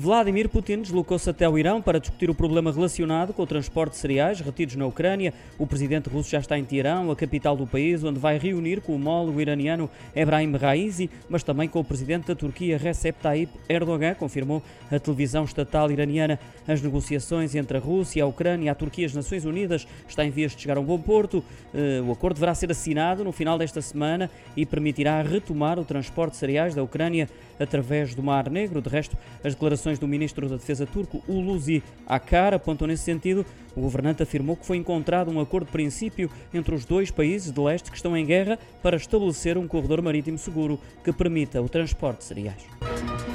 Vladimir Putin deslocou-se até o Irão para discutir o problema relacionado com o transporte de cereais retidos na Ucrânia. O presidente russo já está em Teherão, a capital do país, onde vai reunir com o homólogo iraniano Ebrahim Raisi, mas também com o presidente da Turquia Recep Tayyip Erdogan, confirmou a televisão estatal iraniana. As negociações entre a Rússia, a Ucrânia, a Turquia e as Nações Unidas estão em vias de chegar a um bom porto. Eh, o acordo deverá ser assinado no final desta semana e permitirá retomar o transporte de cereais da Ucrânia através do Mar Negro. De resto, as declarações do ministro da Defesa turco, Hulusi Akar, apontam nesse sentido. O governante afirmou que foi encontrado um acordo de princípio entre os dois países de leste que estão em guerra para estabelecer um corredor marítimo seguro que permita o transporte de cereais.